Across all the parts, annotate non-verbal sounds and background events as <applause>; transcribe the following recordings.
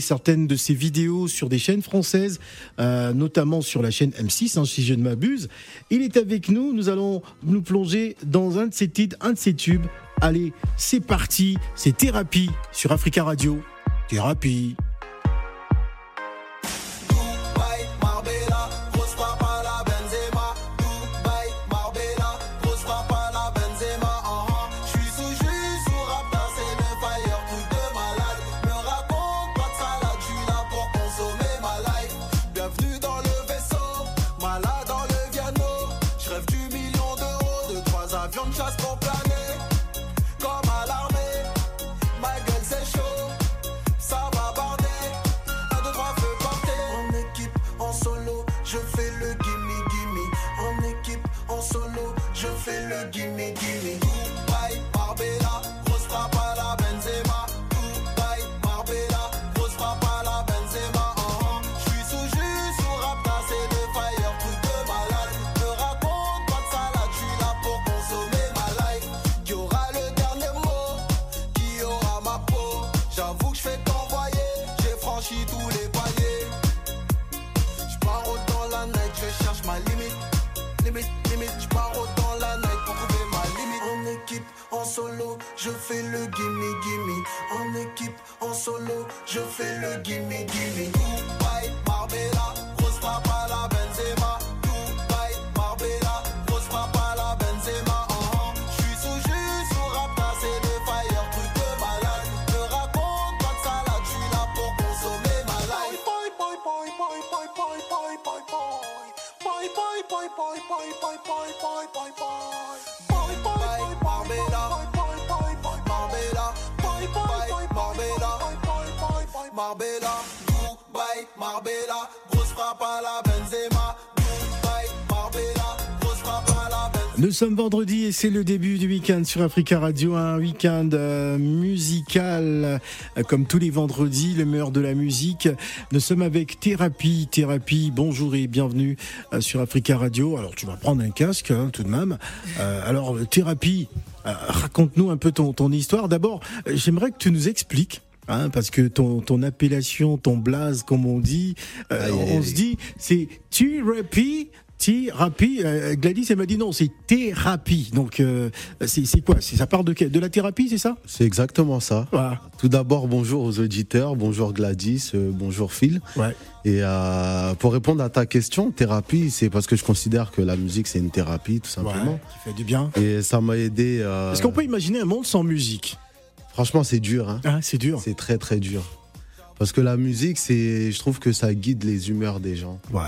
Certaines de ses vidéos sur des chaînes françaises, euh, notamment sur la chaîne M6, hein, si je ne m'abuse. Il est avec nous. Nous allons nous plonger dans un de ses titres, un de ses tubes. Allez, c'est parti. C'est Thérapie sur Africa Radio. Thérapie. limite, je pars autant la night pour trouver ma limite. En équipe, en solo, je fais le gimme gimme. En équipe, en solo, je fais le gimme gimme. Goodbye, Barbella, Rose Papa. Bye bye bye bye, bye bye bye Marbella, Dubaï, Marbella, grosse frappe à la Nous sommes vendredi et c'est le début du week-end sur Africa Radio, un week-end euh, musical euh, comme tous les vendredis, le meilleur de la musique. Nous sommes avec Thérapie, Thérapie, bonjour et bienvenue euh, sur Africa Radio. Alors tu vas prendre un casque hein, tout de même. alors Thérapie, raconte-nous un peu ton, ton histoire. D'abord, j'aimerais que tu nous expliques Hein, parce que ton, ton appellation, ton blaze, comme on dit, on se dit, c'est Thérapie thérapie. Euh, Gladys, elle m'a dit non, c'est thérapie. Donc, euh, c'est quoi? Ça part de, de la thérapie, c'est ça? C'est exactement ça. Tout d'abord, bonjour aux auditeurs, bonjour Gladys, euh, bonjour Phil. Ouais. Et pour répondre à ta question, thérapie, c'est parce que je considère que la musique, c'est une thérapie, tout simplement. qui fait du bien. Et ça m'a aidé. Est-ce qu'on peut imaginer un monde sans musique? Franchement, c'est dur. Hein. Ah, c'est dur. C'est très, très dur. Parce que la musique, c'est, je trouve que ça guide les humeurs des gens. Ouais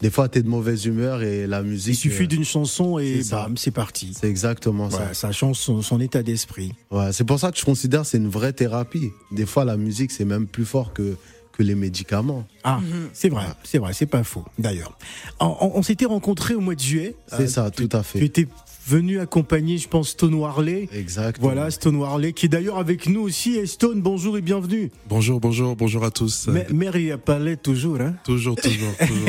des fois, tu es de mauvaise humeur et la musique. Il suffit euh, d'une chanson et bam, c'est parti. C'est exactement ça. Ça change son, état d'esprit. Ouais, c'est pour ça que je considère que c'est une vraie thérapie. Des fois, la musique, c'est même plus fort que, que les médicaments. Ah, c'est vrai, c'est vrai, c'est pas faux. D'ailleurs, on, s'était rencontrés au mois de juillet. C'est ça, tout à fait. Tu étais venu accompagner, je pense, Stone Warley. Exact. Voilà, Stone Warley, qui est d'ailleurs avec nous aussi. Et Stone, bonjour et bienvenue. Bonjour, bonjour, bonjour à tous. Mais, mère y a parlé toujours, hein Toujours, toujours, toujours.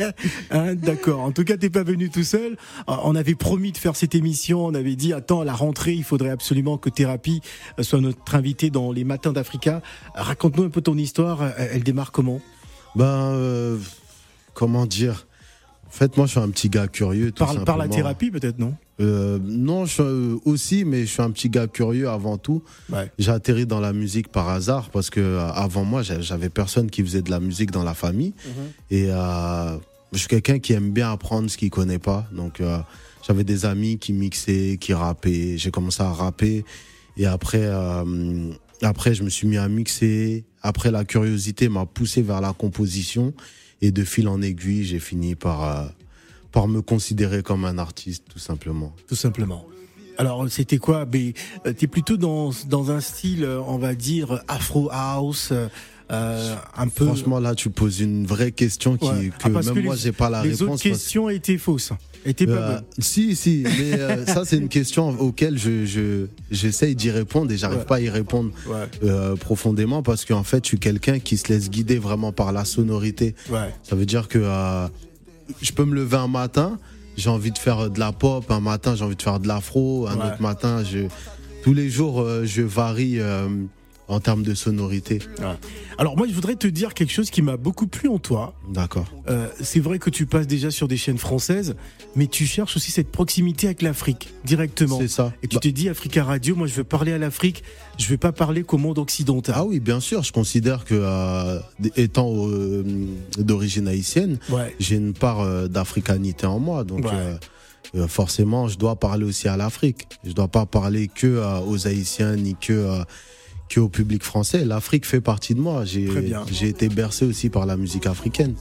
<laughs> hein, D'accord. En tout cas, t'es pas venu tout seul. Ah, on avait promis de faire cette émission. On avait dit, attends, à la rentrée, il faudrait absolument que Thérapie soit notre invité dans les matins d'Africa. Raconte-nous un peu ton histoire. Elle démarre comment? Ben, euh, comment dire? En fait, moi, je suis un petit gars curieux. Tout par, par la thérapie, peut-être, non? Euh, Non, je suis, euh, aussi, mais je suis un petit gars curieux avant tout. J'ai atterri dans la musique par hasard parce que euh, avant moi, j'avais personne qui faisait de la musique dans la famille. Mhm. Et euh, je suis quelqu'un qui aime bien apprendre ce qu'il connaît pas. Donc, euh, j'avais des amis qui mixaient, qui rappaient. J'ai commencé à rapper. Et après, après, je me suis mis à mixer. Après, la curiosité m'a poussé vers la composition. Et de fil en aiguille, j'ai fini par, euh, par me considérer comme un artiste, tout simplement. Tout simplement. Alors, c'était quoi? Tu euh, T'es plutôt dans, dans un style, euh, on va dire, afro house. Euh, un peu. Franchement, là, tu poses une vraie question qui, que ah, même moi, j'ai pas la réponse. Les autres questions étaient fausses. Étaient pas bonnes. Si, si, mais <laughs> ça, c'est une question auquel je, je j'essaye d'y répondre et j'arrive pas à y répondre euh, profondément parce qu'en fait, je suis quelqu'un qui se laisse guider vraiment par la sonorité. Ça veut dire que je peux me lever un matin j'ai envie de faire de la pop, un matin j'ai envie de faire de l'afro, un autre matin je tous les jours euh, je varie euh, en termes de sonorité. Alors moi, je voudrais te dire quelque chose qui m'a beaucoup plu en toi. D'accord. Euh, c'est vrai que tu passes déjà sur des chaînes françaises, mais tu cherches aussi cette proximité avec l'Afrique directement. C'est ça. Et tu bah te dis Africa Radio, moi je veux parler à l'Afrique, je veux pas parler qu'au monde occidental. Ah oui, bien sûr. Je considère que euh, étant euh, d'origine haïtienne, j'ai une part d'africanité en moi, donc. forcément, je dois parler aussi à l'Afrique. Je dois pas parler que aux Haïtiens ni que au public français. L'Afrique fait partie de moi. J'ai, j'ai été bercé aussi par la musique africaine.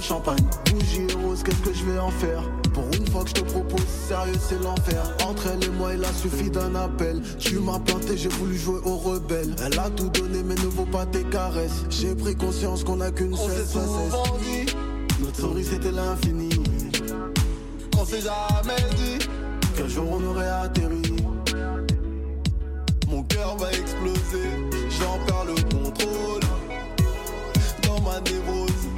champagne, bougie rose, qu'est-ce que je vais en faire? Pour une fois que je te propose, sérieux c'est l'enfer. Entre elle et moi il a suffi d'un appel. Tu m'as planté, j'ai voulu jouer au rebelle. Elle a tout donné mais ne vaut pas tes caresses. J'ai pris conscience qu'on a qu'une seule cesse Notre souris c'était l'infini. On s'est jamais dit Qu'un jour on aurait atterri cœur va exploser, j'en perds le contrôle. Dans ma névrose,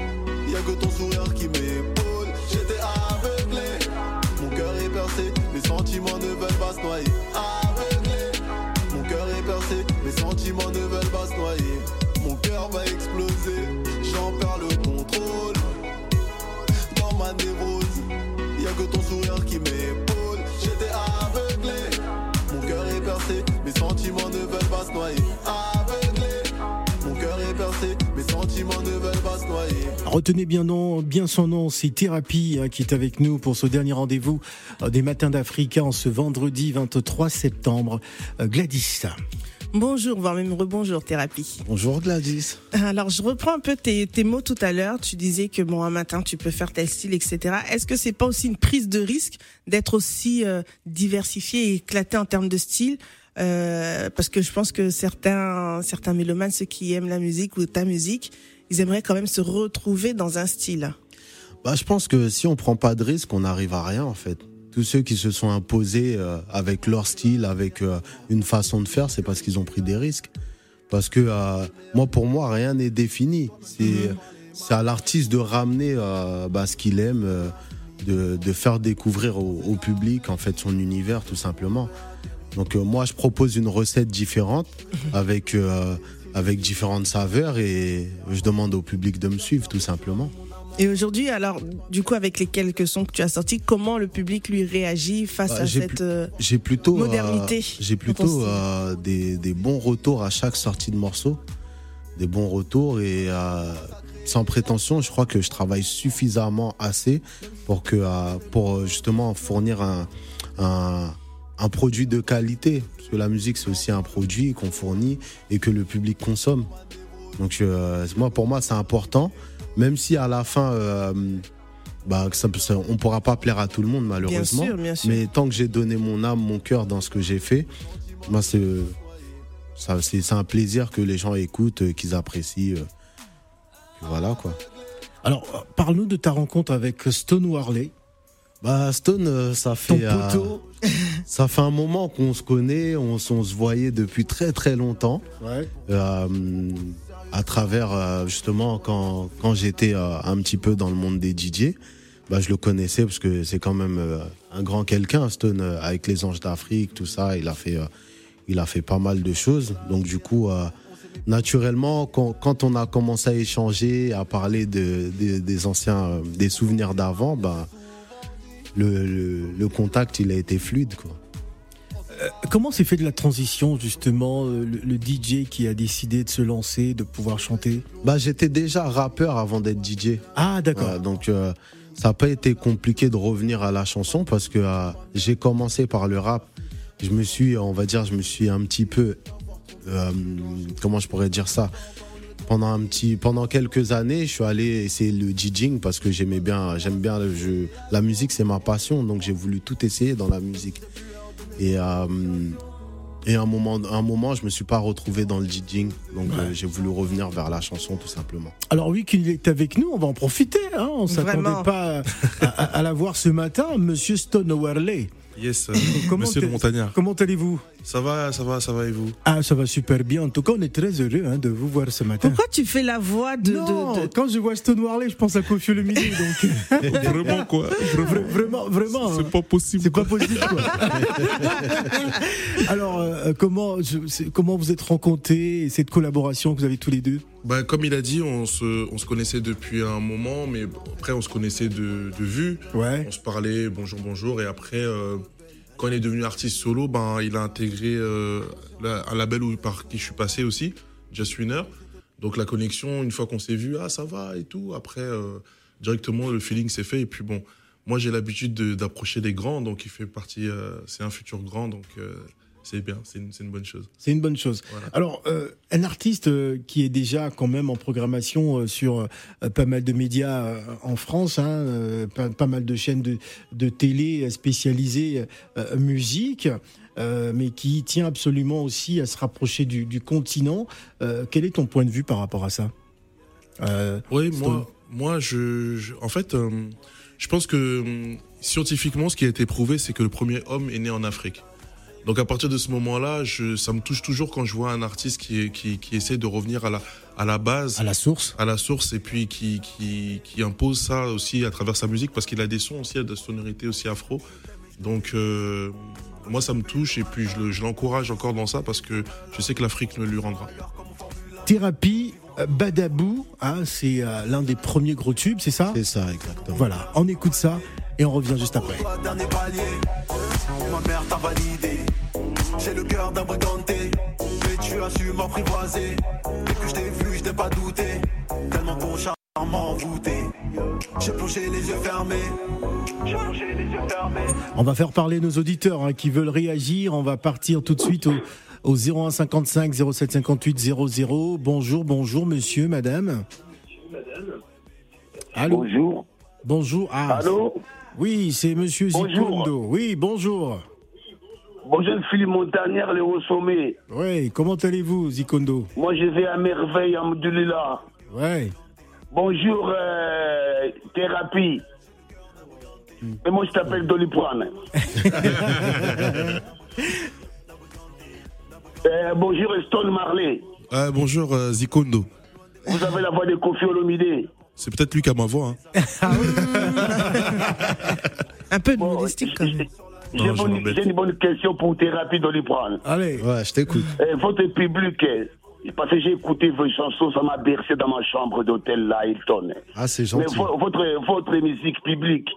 y a que ton sourire qui m'épaule. J'étais aveuglé, mon cœur est percé, mes sentiments ne veulent pas se noyer. Aveuglé, mon cœur est percé, mes sentiments ne veulent pas se noyer. Mon cœur va exploser, j'en perds le contrôle. Dans ma névrose, y a que ton sourire qui m'épaule. Mes sentiments ne veulent pas se noyer. Aveuglé, mon cœur est percé, mes sentiments ne veulent pas se noyer. Retenez bien, non, bien son nom, c'est Thérapie hein, qui est avec nous pour ce dernier rendez-vous euh, des Matins d'Africa en ce vendredi 23 septembre. Euh, Gladys. Bonjour, voire même rebonjour thérapie. Bonjour Gladys. Alors je reprends un peu tes, tes mots tout à l'heure. Tu disais que bon un matin tu peux faire tel style, etc. Est-ce que c'est pas aussi une prise de risque d'être aussi euh, diversifié et éclaté en termes de style euh, Parce que je pense que certains certains mélomanes, ceux qui aiment la musique ou ta musique, ils aimeraient quand même se retrouver dans un style. Bah, je pense que si on prend pas de risque, on n'arrive à rien en fait tous ceux qui se sont imposés euh, avec leur style, avec euh, une façon de faire, c'est parce qu'ils ont pris des risques. Parce que moi, pour moi, rien n'est défini. C'est c'est à l'artiste de ramener bah, ce qu'il aime, de, de, faire découvrir au, public en fait son univers, tout simplement. Donc moi, je propose une recette différente avec avec différentes saveurs et je demande au public de me suivre, tout simplement. Et aujourd'hui, alors, du coup, avec les quelques sons que tu as sortis, comment le public lui réagit face bah, à cette euh, plutôt, euh, modernité J'ai plutôt euh, des, des, bons retours à chaque sortie de morceau, des bons retours et sans prétention, je crois que je travaille suffisamment assez pour que pour justement fournir un, un, un produit de qualité, parce que la musique c'est aussi un produit qu'on fournit et que le public consomme. Donc moi, pour moi, c'est important même si à la fin, euh, bah, ça, on pourra pas plaire à tout le monde malheureusement. Bien sûr, bien sûr. Mais tant que j'ai donné mon âme, mon cœur dans ce que j'ai fait, moi c'est c'est un plaisir que les gens écoutent, euh, qu'ils apprécient. Euh, voilà quoi. Alors, parle-nous de ta rencontre avec Stone Warley. Bah Stone, ça fait ça fait un moment qu'on se connaît, on, se voyait depuis très très longtemps. Ouais à travers euh, justement quand, quand j'étais euh, un petit peu dans le monde des DJ, bah, je le connaissais parce que c'est quand même euh, un grand quelqu'un, Stone, avec les Anges d'Afrique, tout ça. Il a fait, il a fait pas mal de choses. Donc du coup, naturellement, quand, quand, on a commencé à échanger, à parler de, des anciens, des souvenirs d'avant, bah, le, le, le, contact, il a été fluide, quoi. Euh, comment s'est fait de la transition justement euh, le, DJ qui a décidé de se lancer, de pouvoir chanter? Bah j'étais déjà rappeur avant d'être DJ. Ah d'accord. donc euh, ça n'a pas été compliqué de revenir à la chanson parce que j'ai commencé par le rap. Je me suis, on va dire, je me suis un petit peu, comment je pourrais dire ça? Pendant un petit pendant quelques années je suis allé essayer le DJing parce que j'aimais bien j'aime bien le jeu la musique c'est ma passion donc j'ai voulu tout essayer dans la musique et, euh, et un moment, un moment, je me suis pas retrouvé dans le DJing, donc euh, j'ai voulu revenir vers la chanson tout simplement. Alors oui, qu'il est avec nous, on va en profiter. Hein on s'attendait pas à, la voir ce matin, Monsieur Stone Yes, euh, <laughs> monsieur le montagnard. Comment allez-vous Ça va, ça va, ça va et vous? Ah, ça va super bien. En tout cas, on est très heureux hein, de vous voir ce matin. Pourquoi tu fais la voix de... Non, de, de... quand je vois Stone Warley, je pense à Kofi Olomide. donc... <laughs> vraiment quoi? Vra Vraiment, vraiment. C'est pas possible. C'est pas possible quoi. <laughs> Alors, euh, comment, je, comment vous êtes rencontrés cette collaboration que vous avez tous les deux? Bah, comme il a dit, on se, on se connaissait depuis un moment, mais après on se connaissait de, de vue. Ouais. On se parlait bonjour, bonjour, et après, euh, quand il est devenu artiste solo, ben, il a intégré euh, un label par qui je suis passé aussi, Just Winner. Donc la connexion, une fois qu'on s'est vu, ah ça va et tout. Après, euh, directement le feeling s'est fait. Et puis bon, moi j'ai l'habitude d'approcher des grands, donc il fait partie, euh, c'est un futur grand, donc c'est bien, c'est une, une, bonne chose. C'est une bonne chose. Voilà. Alors, euh, un artiste euh, qui est déjà quand même en programmation euh, sur pas mal de médias en France, hein, pas, pas, mal de chaînes de, de télé spécialisées musique. mais qui tient absolument aussi à se rapprocher du, du continent. quel est ton point de vue par rapport à ça? Oui, moi, moi je, je, en fait, je pense que scientifiquement, ce qui a été prouvé, c'est que le premier homme est né en Afrique. Donc à partir de ce moment-là, ça me touche toujours quand je vois un artiste qui, qui, qui, essaie de revenir à la, à la base. À la source. À la source et puis qui, qui, qui impose ça aussi à travers sa musique parce qu'il a des sons aussi, de sonorité aussi afro. Donc euh, moi ça me touche et puis je l'encourage encore dans ça parce que je sais que l'Afrique me lui rendra. Thérapie Badabou, hein, c'est euh, l'un des premiers gros tubes, c'est ça? C'est ça, exactement. Voilà, on écoute ça et on revient juste après. Ma mère t'a validé, j'ai le cœur d'un briganté, mais tu as su m'apprivoiser. Dès que je t'ai vu, je n'ai pas douté, tellement ton charme m'a envoûté. J'ai plongé les yeux fermés. Plongé les yeux fermés. On va faire parler nos auditeurs hein, qui veulent réagir. On va partir tout de suite au, au 01 55 07 58 00. Bonjour, bonjour, monsieur, madame. Allô bonjour. Bonjour. Ah, Allô Oui, c'est monsieur Zikondo. Oui, bonjour. Bonjour, Philippe Montagnard, les hauts sommets. Oui, comment allez-vous, Zikondo Moi, je vais à merveille, Amdoulila. Oui. Bonjour, euh, thérapie. Mm. Et moi, je t'appelle Doliprane. <laughs> Euh, bonjour Stone Marley. Euh, bonjour euh, Zikondo. Vous avez la voix de Kofi Olomide. C'est peut-être lui qui a ma voix. Hein. Un peu de bon, quand même. J'ai une bonne question pour Thérapie Doliprane. Allez, ouais, je t'écoute. Euh, votre public, parce que j'ai écouté vos chansons, ça m'a bercé dans ma chambre d'hôtel là, Hilton. Ah, c'est gentil. Mais votre, votre musique publique,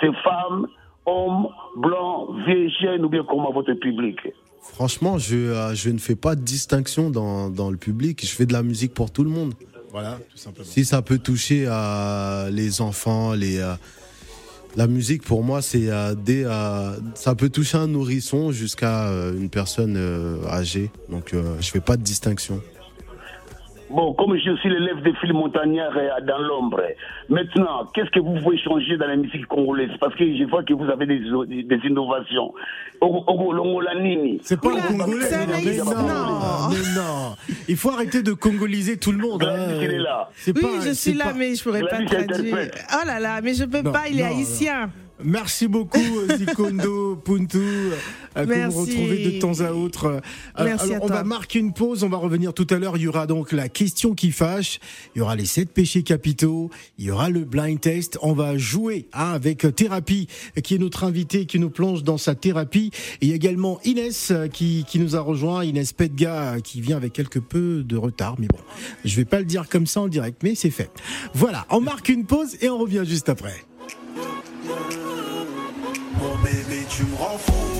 c'est femmes, hommes, blancs, vieilles chiennes ou bien comment votre public? Franchement, je, euh, je ne fais pas de distinction dans, dans, le public. Je fais de la musique pour tout le monde. Voilà, tout simplement. Si ça peut toucher à les enfants, les, euh, la musique pour moi, c'est euh, des, ça peut toucher un nourrisson jusqu'à une personne âgée. Donc, je fais pas de distinction. Bon, comme je suis l'élève de Phil Montagnard dans l'ombre, maintenant, qu'est-ce que vous pouvez changer dans la musique congolaise? Parce que je vois que vous avez des, des innovations. C'est pas un Congolais, mais non, mais non. Il faut arrêter de congoliser tout le monde. Hein. Il est là. Oui, pas, je suis là, pas... mais je pourrais pas traduire. Oh là là, mais je peux non, pas, il est non, haïtien. Merci beaucoup <laughs> Zikondo Puntu euh, que vous retrouvez de temps à autre. Merci Alors, à on va marquer une pause, on va revenir tout à l'heure. Il y aura donc la question qui fâche, il y aura les sept péchés capitaux, il y aura le blind test. On va jouer hein, avec Thérapie, qui est notre invité, qui nous plonge dans sa thérapie. Et il y a également Inès qui, qui nous a rejoint, Inès Pedga, qui vient avec quelque peu de retard, mais bon, je vais pas le dire comme ça en direct, mais c'est fait. Voilà, on marque une pause et on revient juste après. Tu me rends fou.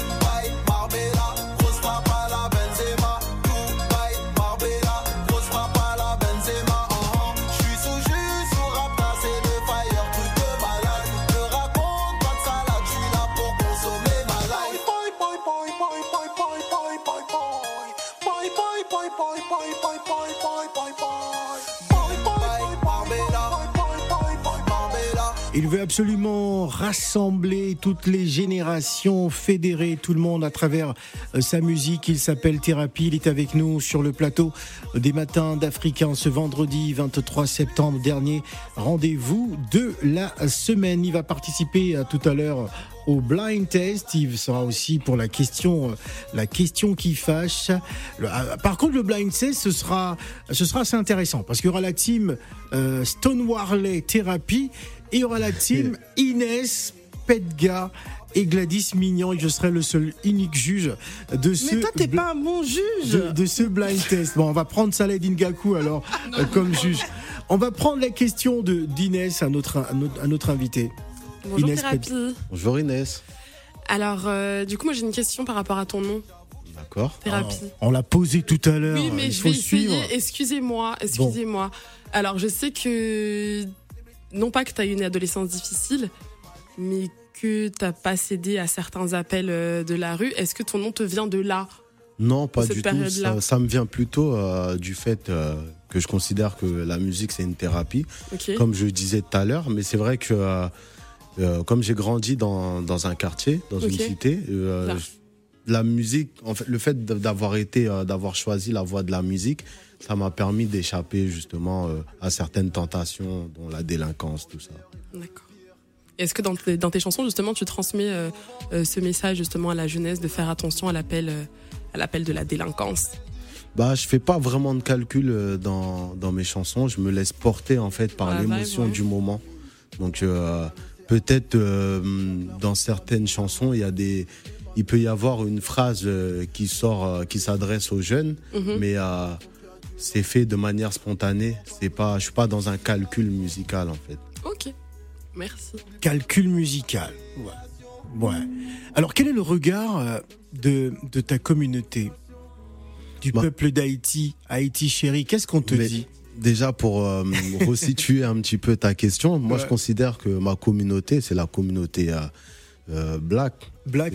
absolument rassembler toutes les générations, fédérer tout le monde à travers euh, sa musique. Il s'appelle Thérapie. Il est avec nous sur le plateau des matins d'Africains ce vendredi 23 septembre dernier. Rendez-vous de la semaine. Il va participer à tout à l'heure au blind test. Il sera aussi pour la question, euh, la question qui fâche. Euh, par contre, le blind test, ce sera, ce sera assez intéressant parce qu'il y aura la team euh, Stone Warley Thérapie et il y aura la team <laughs> Inès Petga et Gladys Mignon et je serai le seul unique juge de ce. Mais toi, t'es pas un bon juge. De, ce blind test. Bon, on va prendre Saleh Ngaku alors <laughs> euh, comme juge. On va prendre la question de d'Inès à notre, à notre, invité. Bonjour Thérapie. Bonjour Inès. Alors, euh, du coup, moi j'ai une question par rapport à ton nom. D'accord. Thérapie. on l'a posé tout à l'heure. Oui, mais je vais essayer. Excusez-moi, excusez-moi. Alors, je sais que non pas que tu as eu une adolescence difficile, mais que tu n'as pas cédé à certains appels euh, de la rue. Est-ce que ton nom te vient de là? Non, pas du tout. Ça, me vient plutôt euh, du fait euh, que je considère que la musique, c'est une thérapie, comme je disais tout à l'heure. Mais c'est vrai que comme j'ai grandi dans, dans, un quartier, dans une cité, la musique, en fait, le fait d'avoir été, d'avoir choisi la voie de la musique, ça m'a permis d'échapper justement euh, à certaines tentations, dont la délinquance, tout ça. D'accord. Est-ce que dans tes, dans tes, chansons, justement, tu transmets euh, euh, ce message justement à la jeunesse de faire attention à l'appel, à l'appel de la délinquance? Bah, je fais pas vraiment de calcul dans, dans mes chansons. Je me laisse porter en fait par l'émotion du moment. Donc peut-être dans certaines chansons, il y a des, il peut y avoir une phrase qui sort, qui s'adresse aux jeunes, mm-hmm. mais à c'est fait de manière spontanée. C'est pas, je suis pas dans un calcul musical en fait. Ok, merci. Calcul musical. Ouais. ouais. Alors quel est le regard euh, de, de ta communauté, du bah. peuple d'Haïti, Haïti chéri Qu'est-ce qu'on te dit? Déjà pour euh, <laughs> resituer un petit peu ta question, moi je considère que ma communauté, c'est la communauté euh, black. Black.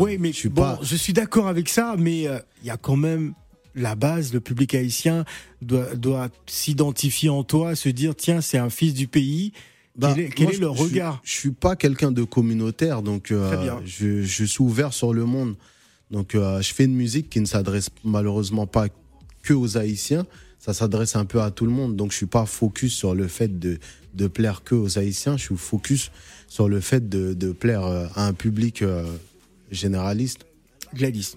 oui, mais je suis bon, je suis d'accord avec ça, mais il y a quand même la base, le public haïtien doit, doit s'identifier en toi, se dire tiens, c'est un fils du pays. quel bah, est, le regard? je, suis pas quelqu'un de communautaire, donc euh, je, je, suis ouvert sur le monde. Donc euh, je fais une musique qui ne s'adresse malheureusement pas que aux Haïtiens, ça s'adresse un peu à tout le monde. Donc je suis pas focus sur le fait de, de plaire que aux Haïtiens, je suis focus sur le fait de, de plaire euh, à un public généraliste. Gladys.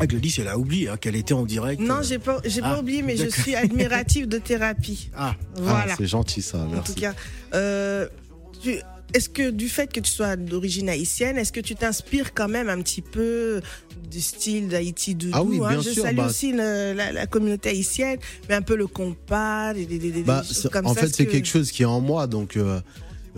Ah, Gladys, elle a oublié hein, qu'elle était en direct. Non, j'ai pas, j'ai pas ah, oublié, mais je suis admirative de thérapie. <laughs> Ah, voilà. Ah, c'est gentil ça, merci. En tout cas, euh, est-ce que du fait que tu sois d'origine haïtienne, est-ce que tu t'inspires quand même un petit peu du style d'Haïti Doudou Ah oui, hein? bien Je sûr, salue bah- aussi le- la, la communauté haïtienne, mais un peu le compas, des, des, des- des Bah, choses c'est- comme en ça. fait, c'est que- quelque chose qui est en moi, donc euh,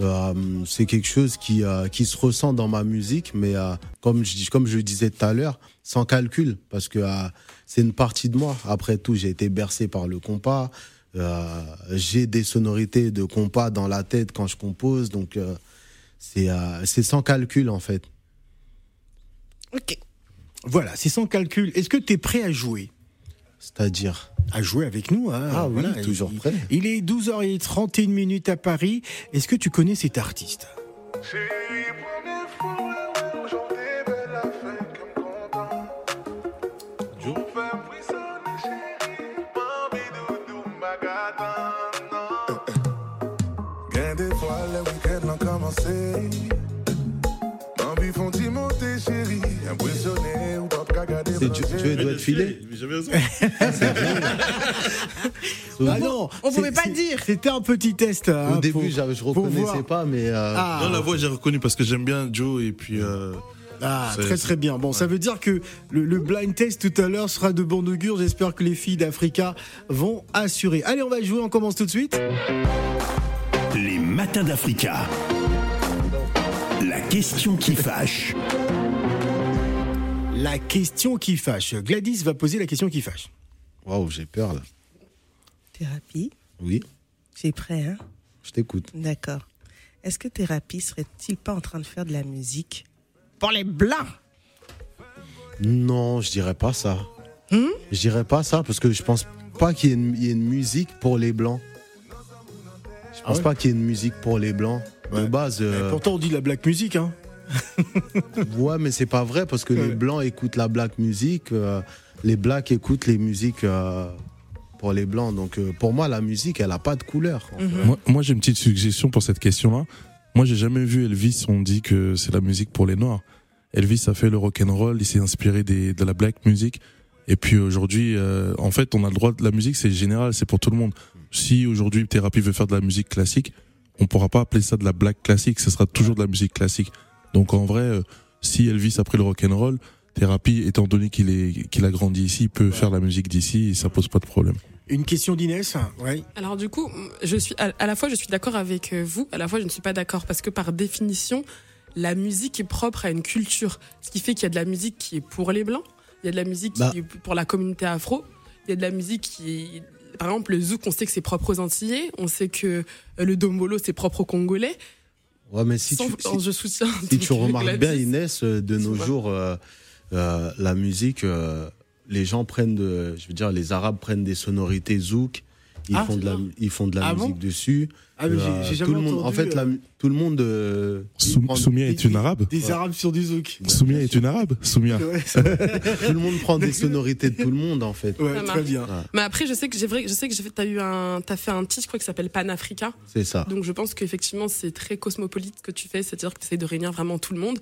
euh, c'est quelque chose qui, euh, qui se ressent dans ma musique, mais euh, comme, je, comme je le disais tout à l'heure, sans calcul, parce que euh, c'est une partie de moi. Après tout, j'ai été bercé par le compas, euh, j'ai des sonorités de compas dans la tête quand je compose, donc euh, c'est euh, c'est sans calcul en fait. Ok. Voilà, c'est sans calcul. Est-ce que tu es prêt à jouer? C'est-à-dire? À jouer avec nous. Hein, Ah oui, toujours il- prêt. Il est 12h31 minutes à Paris. Est-ce que tu connais cet artiste? Commencé. Envie font monter, chérie. Impressionné ou pas regarder. C'est Dieu, Dieu doit te filer <laughs> J'avais raison. Ah non, on pouvait pas dire. C'était un petit test. hein, Au début, pour- je reconnaissais pas, mais euh, Ah. Non, la voix, j'ai reconnu parce que j'aime bien Joe et puis. euh, Ah, C'est- très très bien. Bon, ça veut dire que le, le blind test tout à l'heure sera de bon augure. J'espère que les filles d'Africa vont assurer. Allez, on va jouer. On commence tout de suite. Les matins d'Africa. La question qui fâche. La question qui fâche. Gladys va poser la question qui fâche. waouh, j'ai peur là. Thérapie, Oui, c'est prêt, hein je t'écoute. D'accord. Est-ce que Thérapie serait-il pas en train de faire de la musique pour les blancs Non, je dirais pas ça. Je dirais pas ça parce que je pense pas qu'il y, ait une- il y ait une musique pour les blancs. Je pense ouais? pas qu'il y ait une musique pour les blancs. De Ouais. base, euh, Pourtant, on dit la black music. Hein. <laughs> ouais, mais c'est pas vrai parce que Ouais. les blancs écoutent la black music, euh, les blacks écoutent les musiques euh, pour les blancs. Donc euh, pour moi, la musique, elle a pas de couleur. fait. Moi, moi, j'ai une petite suggestion pour cette question-là. Moi, j'ai jamais vu Elvis. On dit que c'est la musique pour les noirs. Elvis a fait le rock and roll. Il s'est inspiré des, de la black music. Et puis aujourd'hui, euh, en fait, on a le droit de la musique. C'est général, c'est pour tout le monde. Si aujourd'hui Thérapie veut faire de la musique classique, on pourra pas appeler ça de la black classique. Ce sera toujours de la musique classique. Donc en vrai, euh, si Elvis a pris le rock and roll, Thérapie, étant donné qu'il est qu'il a grandi ici, il peut faire la musique d'ici et ça pose pas de problème. Une question d'Inès. Ouais. Alors du coup, je suis à, à la fois je suis d'accord avec euh, vous, à la fois je ne suis pas d'accord parce que par définition, la musique est propre à une culture, ce qui fait qu'il y a de la musique qui est pour les blancs, il y a de la musique Bah. qui est pour la communauté afro, il y a de la musique qui est par exemple le zouk, on sait que c'est propre aux Antillais, on sait que euh, le dombolo c'est propre aux Congolais. Ouais, mais si Sans- tu, si- je soutiens. Si tu remarques bien. Inès, euh, de nos jours, euh, euh, la musique, euh, les gens prennent de, je veux dire, les Arabes prennent des sonorités zouk, ils Ah, font de la, ils font de la Ah bon? musique dessus. Ah, mais j'ai- Euh, j'ai tout jamais le monde, en fait, euh, tout le monde. euh, Soumia est une arabe. Des Ouais. arabes sur du zouk. Soumia est une arabe. Soumia. Ouais, <laughs> tout le monde prend des sonorités de tout le monde, en fait. ouais, très bien. Mais après, je sais que j'ai vrai, je sais que j'ai fait- t'as eu un, t'as fait un titre, je crois, qui s'appelle Panafrica. C'est ça. Donc je pense qu'effectivement c'est très cosmopolite ce que tu fais, c'est-à-dire que tu essaies de réunir vraiment tout le monde.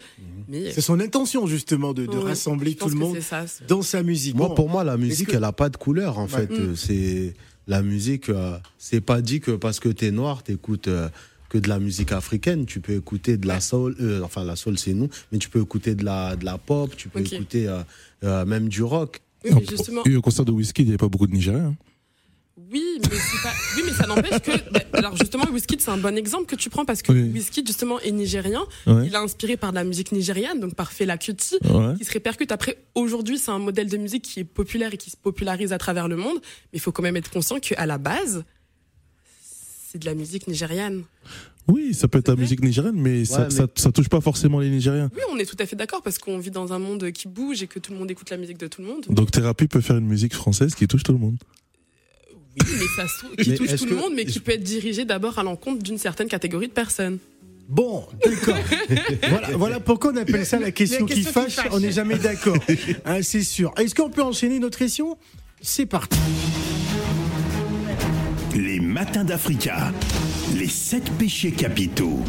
Mais C'est son intention justement de, de Ouais, rassembler tout le monde ça. dans sa musique. Moi, Bon, pour moi, la musique, que- elle a pas de couleur, en fait. Mm. C'est la musique. euh, c'est pas dit que parce que t'es noir, t'écoutes euh, que de la musique africaine. Tu peux écouter de la soul. euh, enfin, la soul, c'est nous. Mais tu peux écouter de la de la pop. Tu peux écouter euh, euh, même du rock. Oui, justement, Et au concert de Whisky, il n'y avait pas beaucoup de Nigériens. Oui, mais c'est pas, <laughs> oui, mais ça n'empêche que, bah, alors justement, Wizkid c'est un bon exemple que tu prends parce que Oui. Wizkid justement est nigérien, Ouais. il est inspiré par de la musique nigériane, donc par Fela Kuti, Ouais. qui se répercute. Après, aujourd'hui, c'est un modèle de musique qui est populaire et qui se popularise à travers le monde, mais il faut quand même être conscient qu'à la base, c'est de la musique nigériane. Oui, ça peut être la musique nigérienne, mais, ça, mais- Ça, ça touche pas forcément les Nigériens. Oui, on est tout à fait d'accord parce qu'on vit dans un monde qui bouge et que tout le monde écoute la musique de tout le monde. Donc Thérapie peut faire une musique française qui touche tout le monde. Oui, mais ça se trouve- qui Mais touche tout le monde, mais qui peut être dirigé d'abord à l'encontre d'une certaine catégorie de personnes. Bon, d'accord. <laughs> voilà, voilà pourquoi on appelle ça la question, La qui, question qui fâche. fâche. On n'est jamais d'accord. <laughs> Hein, c'est sûr. Est-ce qu'on peut enchaîner notre question? C'est parti. Les matins d'Africa. Les sept péchés capitaux.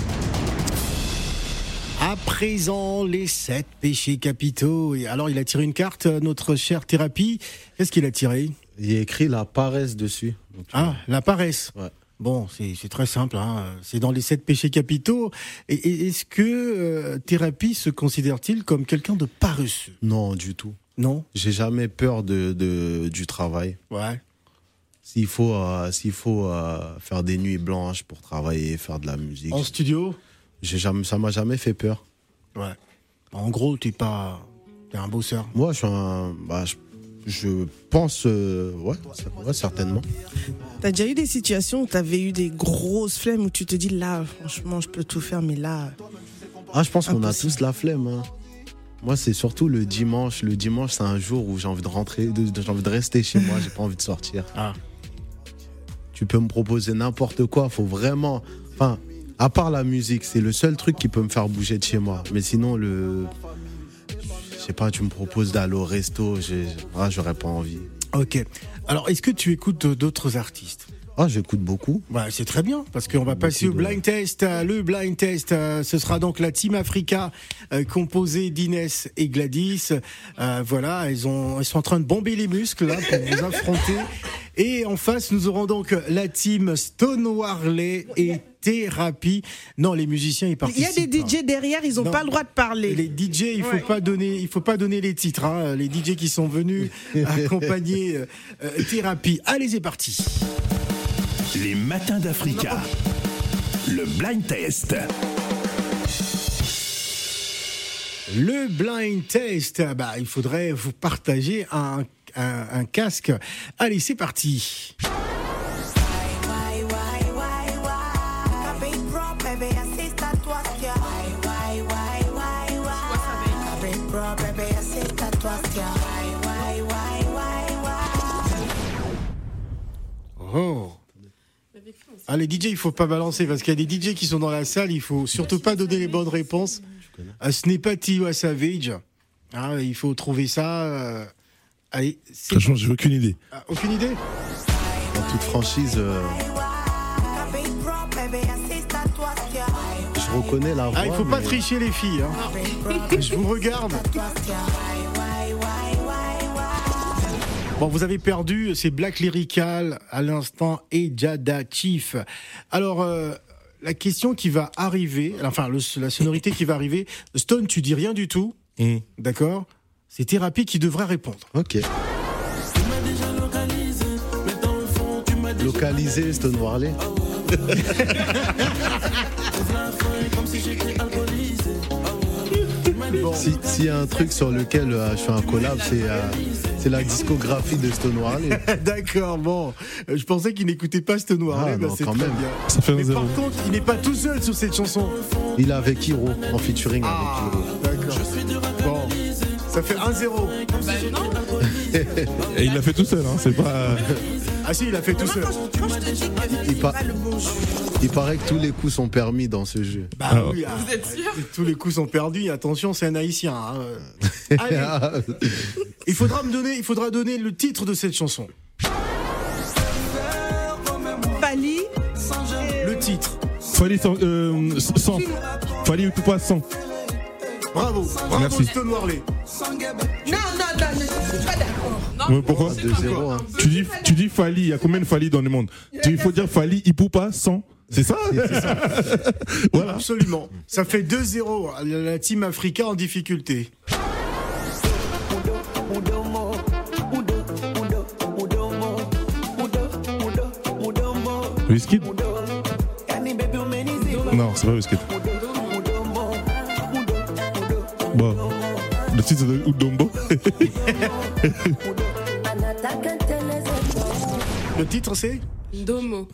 À présent, les sept péchés capitaux. Et alors, il a tiré une carte, euh, notre chère thérapie. Qu'est-ce qu'il a tiré? Il y a écrit la paresse dessus. Donc, Ah, la paresse. Ouais. Bon, c'est très simple. Hein. C'est dans les sept péchés capitaux. Et, est-ce que euh, Thérapie se considère-t-il comme quelqu'un de paresseux? Non, du tout. Non? J'ai jamais peur de, de, du travail. Ouais. S'il faut, euh, s'il faut euh, faire des nuits blanches pour travailler, faire de la musique. En studio? Jamais, ça m'a jamais fait peur. Ouais. En gros, t'es pas, t'es un bosseur. Moi, je suis un, bah, je pense, euh, ouais, ouais, certainement. T'as déjà eu des situations où t'avais eu des grosses flemmes où tu te dis là, franchement, je peux tout faire, mais là. Ah, je pense qu'on a tous la flemme. Hein. Moi, c'est surtout le dimanche. Le dimanche, c'est un jour où j'ai envie de rentrer, j'ai envie de rester chez moi, j'ai pas envie de sortir. Ah. Tu peux me proposer n'importe quoi, faut vraiment. Enfin, à part la musique, c'est le seul truc qui peut me faire bouger de chez moi. Mais sinon, le sais pas, tu me proposes d'aller au resto, ah, j'aurais pas envie. Ok. Alors, est-ce que tu écoutes d'autres artistes? Ah, j'écoute beaucoup. Ouais, c'est très bien parce qu'on va passer au blind test. Le blind test, euh, ce sera donc la Team Africa euh, composée d'Inès et Gladys. Euh, voilà, elles, ont, elles sont en train de bomber les muscles là pour vous affronter. <laughs> Et en face, nous aurons donc la team Stone Warley et Thérapie. Non, les musiciens, ils participent. Il y a des DJ derrière, ils n'ont pas le droit de parler. Les DJ, il faut pas donner, il faut pas donner les titres. Hein. Les DJ qui sont venus <laughs> accompagner Thérapie. Allez, c'est parti. Les matins d'Africa. Le blind test. Le blind test, bah, il faudrait vous partager un, un casque. Allez, c'est parti. Oh. Ah, les DJ, il faut pas balancer parce qu'il y a des DJ qui sont dans la salle, il faut surtout pas donner les bonnes réponses. Ah, ce n'est pas Tiwa Savage. Ah, il faut trouver ça. Euh... Allez, Franchement, j'ai aucune idée. Ah, aucune idée En toute franchise, euh... je reconnais la voix. Ah, il faut pas tricher les filles. Hein. <laughs> je vous regarde. <laughs> Bon, vous avez perdu, c'est Black Lyrical à l'instant et Jada Chief. Alors, euh, la question qui va arriver, enfin, la sonorité qui va arriver, Stone, tu dis rien du tout, d'accord? C'est Thérapie qui devrait répondre. Ok. Localisé, Stone Warley. <laughs> <laughs> S'il y a un truc sur lequel euh, je fais un collab, c'est euh, la discographie de Stone Warley. <laughs> D'accord, bon. Euh, je pensais qu'il n'écoutait pas Stone Warley, ah, c'est quand même. bien. Ça fait Mais par contre, il n'est pas tout seul sur cette chanson. Il est avec Hiro, en featuring ah, avec Hiro. D'accord. Bon, ça fait 1-0. Bah, Et il l'a fait tout seul, hein, c'est pas. Ah si, il a fait tout seul. Il, paraît que tous les coups sont permis dans ce jeu. Bah oui, ah, Vous êtes sûr? Tous les coups sont perdus. Attention, c'est un haïtien. hein. Allez. il faudra me donner, il faudra donner le titre de cette chanson. Fali. Le titre. Fali sans. Euh, sans. Fali ou pas sans. Bravo, bravo Merci. Stone Warley. Non, non, Ouais, pourquoi 2-0. Hein. tu dis, tu dis Fali, il y a combien de Fali dans le monde? Il faut dire Fali, Ipupa, sans. C'est ça, <laughs> Voilà. Absolument. Ça fait 2-0. La team Africa en difficulté. Whisky Non, c'est pas Whisky. Bon. Le titre de Udombo <laughs> Le titre c'est Ndomo.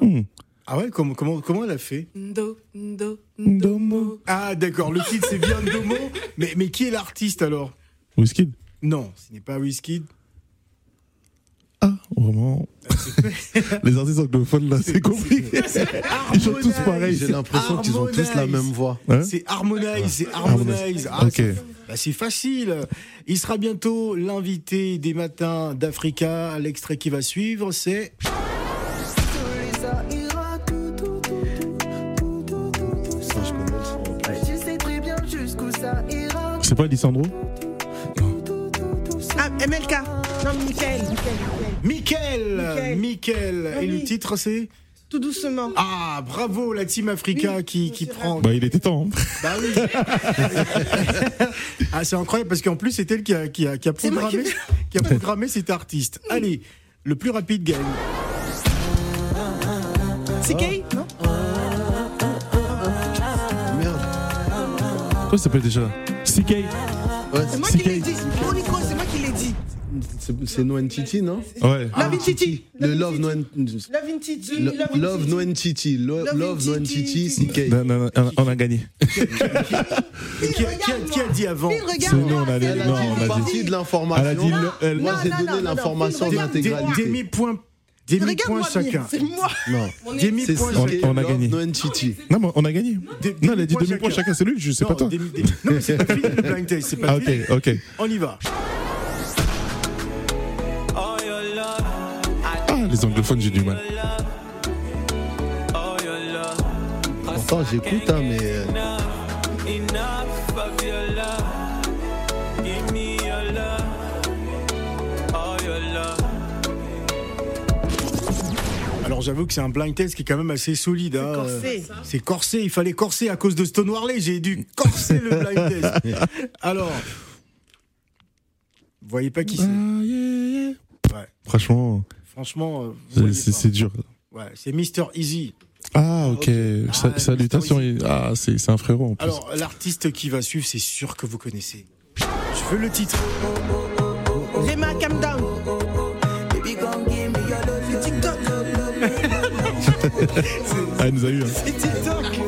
Hmm. Ah ouais, comment, comment, comment elle a fait Ndo, ndo, Ndomo. Ah d'accord, le titre c'est bien Domo. <laughs> Mais, mais qui est l'artiste alors? Whisky Non, ce n'est pas Wizkid. Ah, vraiment <laughs> Les artistes anglophones, là, c'est compliqué. Ils sont tous pareils. J'ai l'impression qu'ils ont tous la même voix. Hein C'est Harmonize, c'est Harmonize. Ah, Ok. c'est- bah, c'est facile. Il sera bientôt l'invité des matins d'Africa. L'extrait qui va suivre, c'est. C'est pas Lissandro Ah, MLK. Non, Michael. Michael. Michael. Et le titre, c'est tout doucement. Ah, bravo la Team Africa qui, qui prend. Bah, il était temps. hein. Bah oui. <laughs> ah, c'est incroyable parce qu'en plus, c'est elle qui a, qui a, qui a programmé, qui- qui a programmé cet artiste. Allez, le plus rapide gagne. C'est Kay Non? Quoi ça s'appelle déjà? CK Ouais, C'est moi qui l'ai dit. C'est- No Titi, non? Ouais. Love in Titi. Le Love No Love. Lo- Love in Love Titi. No. Lo- Love Love No. Titi, CK. Non, non, non, on a gagné. Qui a, dit avant? C'est nous, on a dit. Elle a Non, dit on a dit. de l'information. Moi, j'ai donné l'information en. Des intégralité. bien, chacun. c'est moi. Non. Demi-points On- chacun. on a Love gagné. Non, mais on a gagné. Des- Non, elle a dit demi-points demi-point chacun. chacun, c'est lui, je sais Non, pas toi. non, mais c'est pas fini le blind test, c'est pas Ah, ok, fini. ok. On y va. Les anglophones, j'ai du mal. Pourtant, j'écoute, hein, mais. euh, Alors j'avoue que c'est un blind test qui est quand même assez solide. hein. corsé. Euh, C'est corsé, il fallait corser à cause de Stone Warley, j'ai dû corser le blind test. <laughs> Alors, vous voyez pas qui c'est Ah, yeah, yeah. Ouais. Franchement, Franchement, euh, c'est- dur. Ouais, c'est Mr. Easy. Ah, ok. Ah, Sa- Salutations. Ah, c'est un frérot en plus. Alors, l'artiste qui va suivre, c'est sûr que vous connaissez. Je veux le titre. Rema, calm down. C'est TikTok. Ah, elle nous a eu. Hein. C'est TikTok.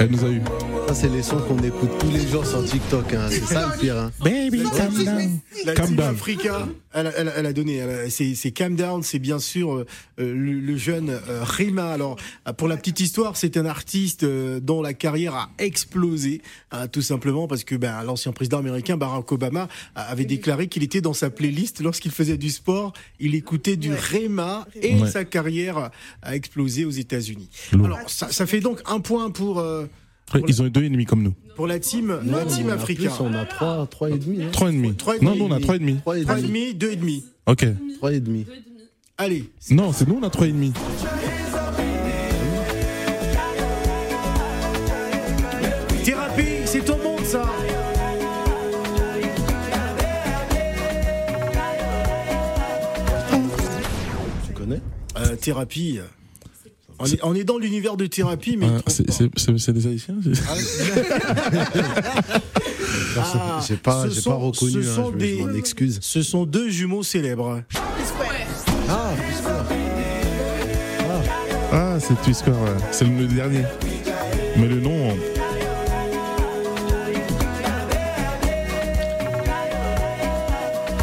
Elle nous a eu. Ça, c'est les sons qu'on écoute tous les jours sur TikTok. hein. C'est ça le pire. hein. Baby, calm down. La Calm down. Africa, elle, a- elle a- elle a donné. C'est Calm Down, c'est bien sûr euh, euh, le, le jeune euh, Rima. Alors, pour la petite histoire, c'est un artiste euh, dont la carrière a explosé, hein, tout simplement parce que ben, l'ancien président américain Barack Obama avait déclaré qu'il était dans sa playlist lorsqu'il faisait du sport. Il écoutait du Ouais. Rema et Ouais. sa carrière a explosé aux États-Unis. Alors, ça, ça fait donc un point pour euh, ils ont eu deux ennemis comme nous. pour la team, la team On a Africa. plus, on a 3, 3 et demi. hein. Trois et demi. Trois et Non, demi. nous, on a trois et demi. 3 et Trois et demi. demi, deux et demi. Ok. 3 et demi. Allez, Non, c'est nous, on a trois et demi. Thérapie, c'est ton monde ça Tu connais? Euh, Thérapie. On est, on est dans l'univers de thérapie, mais. Ah, c'est- c'est c'est- c'est des Haïtiens c'est- <laughs> Ah, J'ai pas, sont- pas reconnu, ce hein, sont je, des- je m'en excuse. Ce sont deux jumeaux célèbres. Ah, Ah, c'est Twisker, ouais. c'est le dernier. Mais le nom,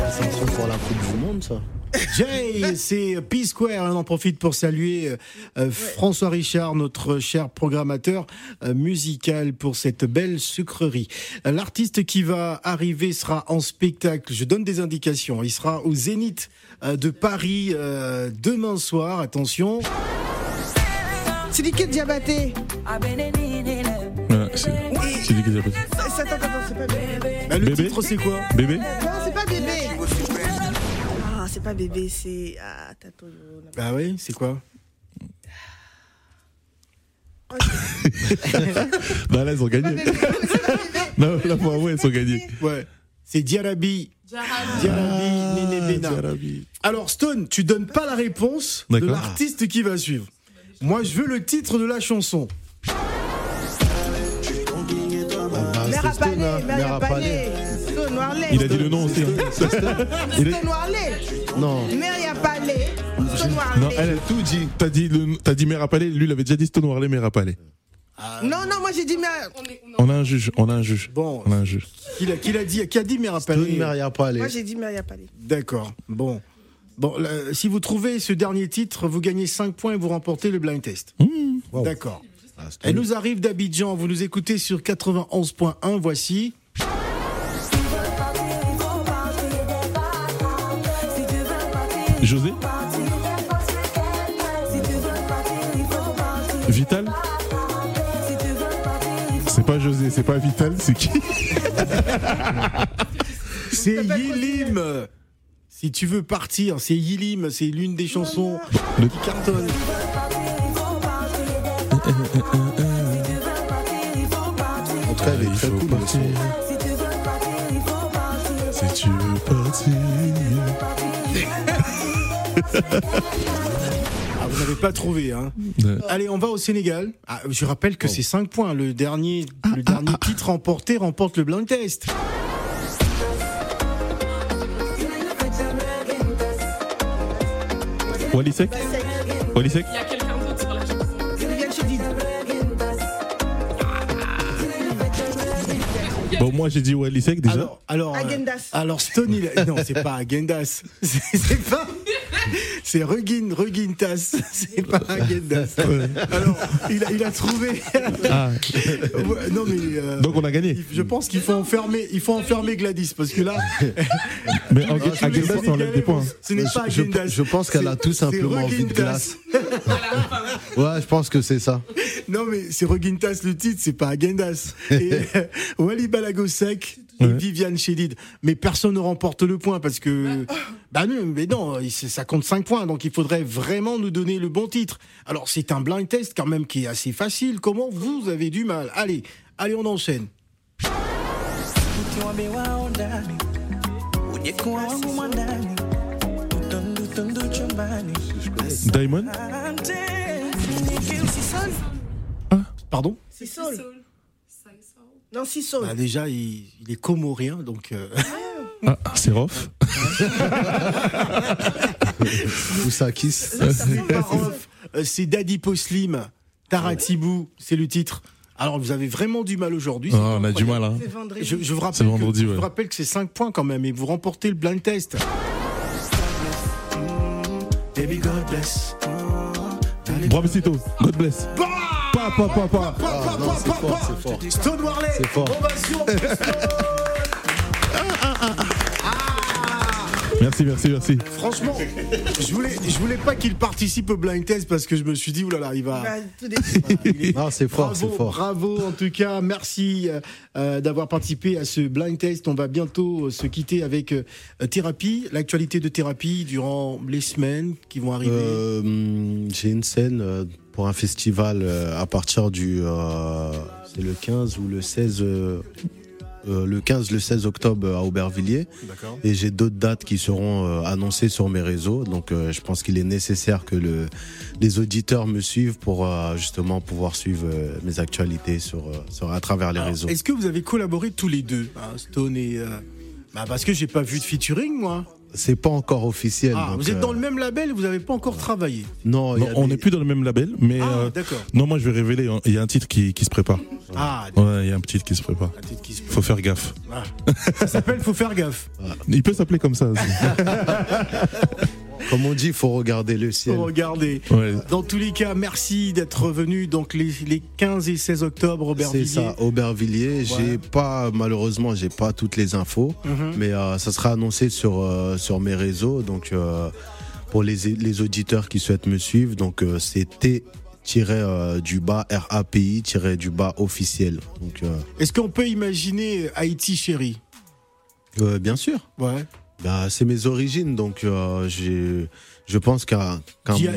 ça me semble pour la Coupe du Monde, ça. Jay, c'est P-Square. On en profite pour saluer euh, François Richard, notre cher programmateur euh, musical pour cette belle sucrerie. Euh, L'artiste qui va arriver sera en spectacle. Je donne des indications. Il sera au Zénith euh, de Paris euh, demain soir. Attention. C'est du Diabaté. appelle. C'est- Attends, attends, c'est pas bébé. Bah, le Bébé titre, c'est quoi Bébé Non, c'est pas bébé. Ah, c'est pas bébé, c'est. Ah, Tato. Bah oui, c'est quoi <laughs> Bah là, ils ont gagné. non, là, pour avouer, ils ont gagné. Ouais. C'est Diarabi. Diarabi, Néné Bena. Diarabi. Alors Stone, tu donnes pas la réponse de l'artiste qui va suivre. Moi, je veux le titre de la chanson. Ah, Mère à mère à. Stone Warley. Il a dit le nom aussi. hein. <laughs> Stone Warley. Non, Mère à palais. Stone Non, elle a tout dit. T'as dit, le- t'as dit Mère à Palais, lui, il avait déjà dit Stone Warley, Mère à Palais. Non, non, moi j'ai dit mère. On a un juge, on a un juge. Bon, On a un juge. qui a, qui l'a dit Qui a dit Palais. Moi j'ai dit mère à palais. D'accord. Bon. Bon, là, si vous trouvez ce dernier titre, vous gagnez 5 points et vous remportez le blind test. Wow. D'accord. Ah. Elle nous arrive d'Abidjan. Vous nous écoutez sur 91.1. Voici. José Vital C'est pas José, c'est pas Vital, c'est qui <laughs> C'est Yilim. Si tu veux partir, c'est Yilim, c'est l'une des chansons qui cartonne. En tout cas, elle est très cool. Si tu veux partir. Ah, vous n'avez pas trouvé, hein Ouais. Allez, on va au Sénégal. Ah, je rappelle que c'est 5 points. Le dernier, le dernier titre remporté remporte le blind test. Walisek Walisek Il y a quelqu'un d'autre sur la chanson. Bon, moi j'ai dit Walisek déjà. Alors, alors, euh, alors a- non, c'est pas Agendas. <laughs> C'est pas. C'est Rugin, Rugintas. <laughs> C'est pas Agendas. Alors, il a, il a trouvé. Ah, Ouais, non, mais. euh, donc on a gagné. je pense qu'il faut enfermer, il faut enfermer Gladys parce que là, <laughs> Mais en Agendas, on enlève des points. Ce n'est pas Je, Agendas. je pense qu'elle a tout simplement envie de glace. <laughs> Ouais, je pense que c'est ça. Non, mais c'est Regintas le titre, c'est pas Agendas. Et euh, Wally Balagosek et Ouais. Viviane Chédid. Mais personne ne remporte le point parce que. Bah non, mais non, ça compte 5 points, donc il faudrait vraiment nous donner le bon titre. Alors c'est un blind test quand même qui est assez facile. Comment vous avez du mal? Allez, allez, on enchaîne. Diamond? Pardon? C'est Soul. Si Soul. bah Déjà, il, il est comorien, donc. euh, Ah, c'est Rof. Moussakis. c'est pas off, euh, c'est Daddy Poslim, Taratibou, c'est le titre. Alors vous avez vraiment du mal aujourd'hui. Ah, c'est on a du mal, hein. C'est vendredi. Je, je vous rappelle C'est vendredi, que, je ouais. vous rappelle que c'est 5 points quand même et vous remportez le blind test. Baby God bless. Bravecito, God bless. Pa, pa, pa, pa. Ah, non, c'est fort, c'est fort. Stone Warley. C'est fort. Ovation. <laughs> Merci, merci, merci. Franchement, je voulais, je voulais pas qu'il participe au blind test parce que je me suis dit oulala, il va. Bah, Non, c'est fort, bravo, c'est fort. bravo en tout cas, merci euh, euh, d'avoir participé à ce blind test. On va bientôt euh, se quitter avec euh, thérapie, l'actualité de thérapie durant les semaines qui vont arriver. Euh, J'ai une scène euh, pour un festival euh, à partir du. euh, c'est le 15 ou le 16. euh, le 15, le 16 octobre à Aubervilliers. Et j'ai d'autres dates qui seront annoncées sur mes réseaux. Donc je pense qu'il est nécessaire que le, les auditeurs me suivent pour justement pouvoir suivre mes actualités sur, sur, à travers les Alors, réseaux. Est-ce que vous avez collaboré tous les deux, hein, Stone et bah parce que j'ai pas vu de featuring moi. C'est pas encore officiel. Ah, donc, vous êtes euh, dans le même label, vous n'avez pas encore travaillé. Non, il y Non, a on des- n'est plus dans le même label, mais. Ah, euh, d'accord. non, moi je vais révéler. hein. Il y a un titre qui, qui se prépare. Ah, Ouais, il y a un titre qui se prépare. qui se- Faut faire gaffe. Ah. Ça s'appelle Faut faire gaffe. Il peut s'appeler comme ça aussi. <laughs> Comme on dit, il faut regarder le ciel. Faut regarder. Ouais. Dans tous les cas, merci d'être revenu. Donc les, les 15 et 16 octobre, C'est Aubervilliers. ça, Aubervilliers. J'ai pas, malheureusement, j'ai pas toutes les infos, Mhm. mais euh, ça sera annoncé sur euh, sur mes réseaux. Donc euh, pour les les auditeurs qui souhaitent me suivre, donc c'est T euh, du bas RAPI du bas officiel. Donc euh, Est-ce qu'on peut imaginer Haïti chérie? euh, bien sûr, Ouais. Bah, c'est mes origines, donc euh, j'ai je pense qu'à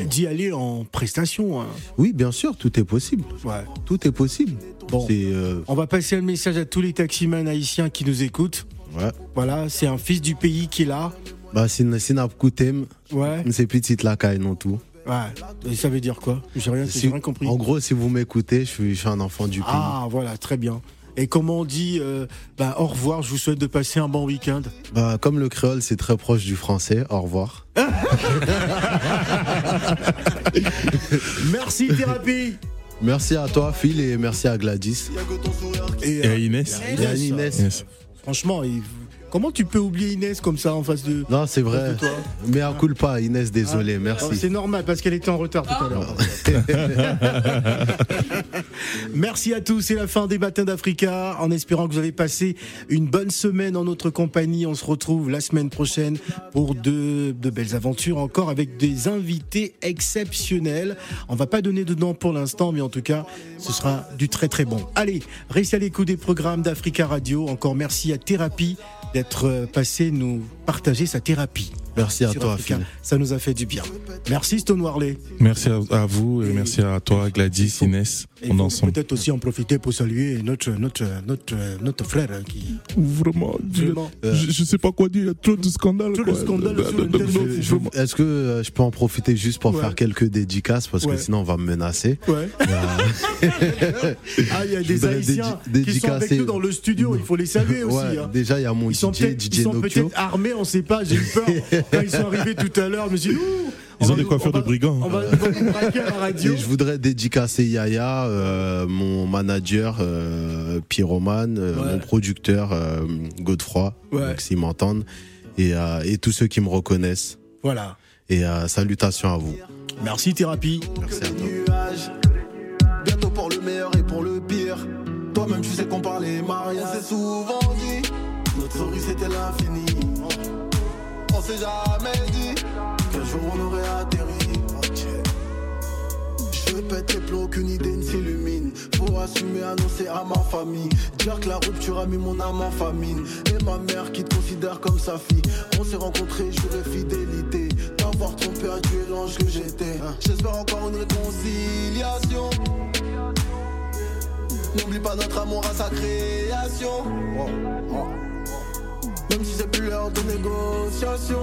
D'y aller en prestation. hein. oui, bien sûr, tout est possible. Ouais. Tout est possible. Bon. Euh, On va passer le message à tous les taximans haïtiens qui nous écoutent. ouais. Voilà, c'est un fils du pays qui est là. Bah, c'est c'est n'a coutem, Ouais. c'est petite la caille non tout. Ouais. Et ça veut dire quoi? J'ai rien, Si- j'ai rien compris. En gros, si vous m'écoutez, je suis, je suis un enfant du pays. Ah, voilà, très bien. Et comme on dit, euh, bah, au revoir, je vous souhaite de passer un bon week-end. Bah, comme le créole, c'est très proche du français. Au revoir. <laughs> Merci, thérapie Merci à toi, Phil, et merci à Gladys. Et, à Inès et à Et à Inès. Yes. Franchement, il- Comment tu peux oublier Inès comme ça en face de. Non, c'est vrai. Mais un coup pas, Inès, désolé, ah. merci. C'est normal parce qu'elle était en retard tout à l'heure. <laughs> merci à tous. C'est la fin des matins d'Africa. En espérant que vous avez passé une bonne semaine en notre compagnie. On se retrouve la semaine prochaine pour de, de belles aventures encore avec des invités exceptionnels. On va pas donner de nom pour l'instant, mais en tout cas, ce sera du très très bon. Allez, restez à l'écoute des programmes d'Africa Radio. Encore merci à Thérapie d'être passé nous partager sa thérapie. Merci à toi, Phil. Ça nous a fait du bien. Merci, Stone Warley. Merci à, vous et, merci à toi, Gladys, Inès. On ensemble. Peut-être aussi en profiter pour saluer notre, notre, notre, notre frère hein, qui. Vraiment, je, ne sais pas quoi dire. Il y a trop de scandales. Est-ce que euh, je peux en profiter juste pour faire quelques dédicaces parce que sinon on va me menacer. Ouais. Euh, <laughs> ah, il y a <laughs> des Haïtiens qui sont avec nous dans le studio. Il faut les saluer aussi. Hein. Déjà, il y a mon DJ, DJ Ils sont peut-être armés, on ne sait pas. J'ai eu peur. <laughs> Quand ils sont arrivés tout à l'heure, je me suis dit, ils ont des coiffures de brigands. On va, braquer à la radio. Et je voudrais dédicacer Yaya, euh, mon manager euh, Pyroman, euh, mon producteur euh, Godefroy, s'ils m'entendent, et, euh, et tous ceux qui me reconnaissent. Voilà. Et salutations à vous. Merci Thérapie. Merci à toi. Bientôt pour le meilleur et pour le pire. Toi-même tu sais qu'on parlait mariage. C'est souvent dit. Notre souris c'était l'infini s'est jamais dit qu'un jour on aurait atterri. Je pète les plombs qu'une idée ne s'illumine. Faut assumer, annoncer à ma famille. Dire que la rupture a mis mon âme en famine. Et ma mère qui te considère comme sa fille. On s'est rencontrés, juré fidélité. D'avoir trompé à tuer l'ange que j'étais. J'espère encore une réconciliation. N'oublie pas notre amour à sa création. Même si c'est plus l'heure de négociation.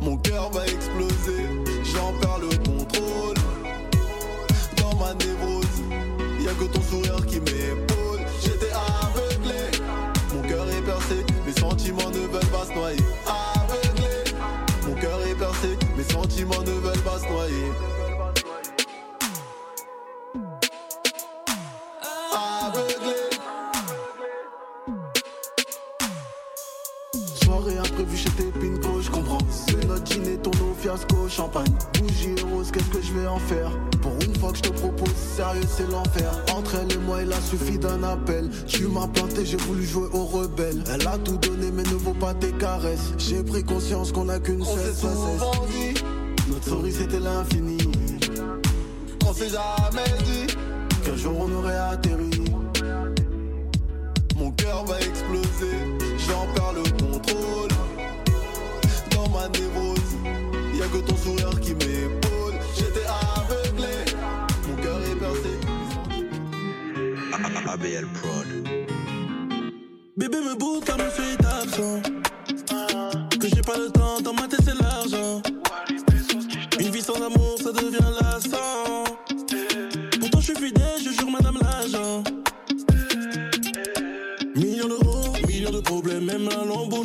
Mon cœur va exploser, j'en perds le contrôle. Dans ma névrose, y a que ton sourire qui fiasco, champagne, bougie rose, qu'est-ce que je vais en faire Pour une fois que je te propose, sérieux c'est l'enfer. Entre elle et moi il a suffi d'un appel. Tu m'as planté, j'ai voulu jouer au rebelle. Elle a tout donné mais ne vaut pas tes caresses. J'ai pris conscience qu'on a qu'une seule souvent dit Notre souris c'était l'infini. On s'est jamais dit Qu'un jour on aurait atterri. Mon cœur va exploser J'en perds le contrôle que ton sourire qui m'épaule. J'étais aveuglé, mon cœur est percé. ABL Prod. Bébé me bouge car monsieur est absent. Que j'ai pas le temps, dans ma tête c'est l'argent. Une vie sans amour, ça devient lassant. Pourtant je suis fidèle, je jure madame l'agent. Millions d'euros, millions de problèmes, même un lambeau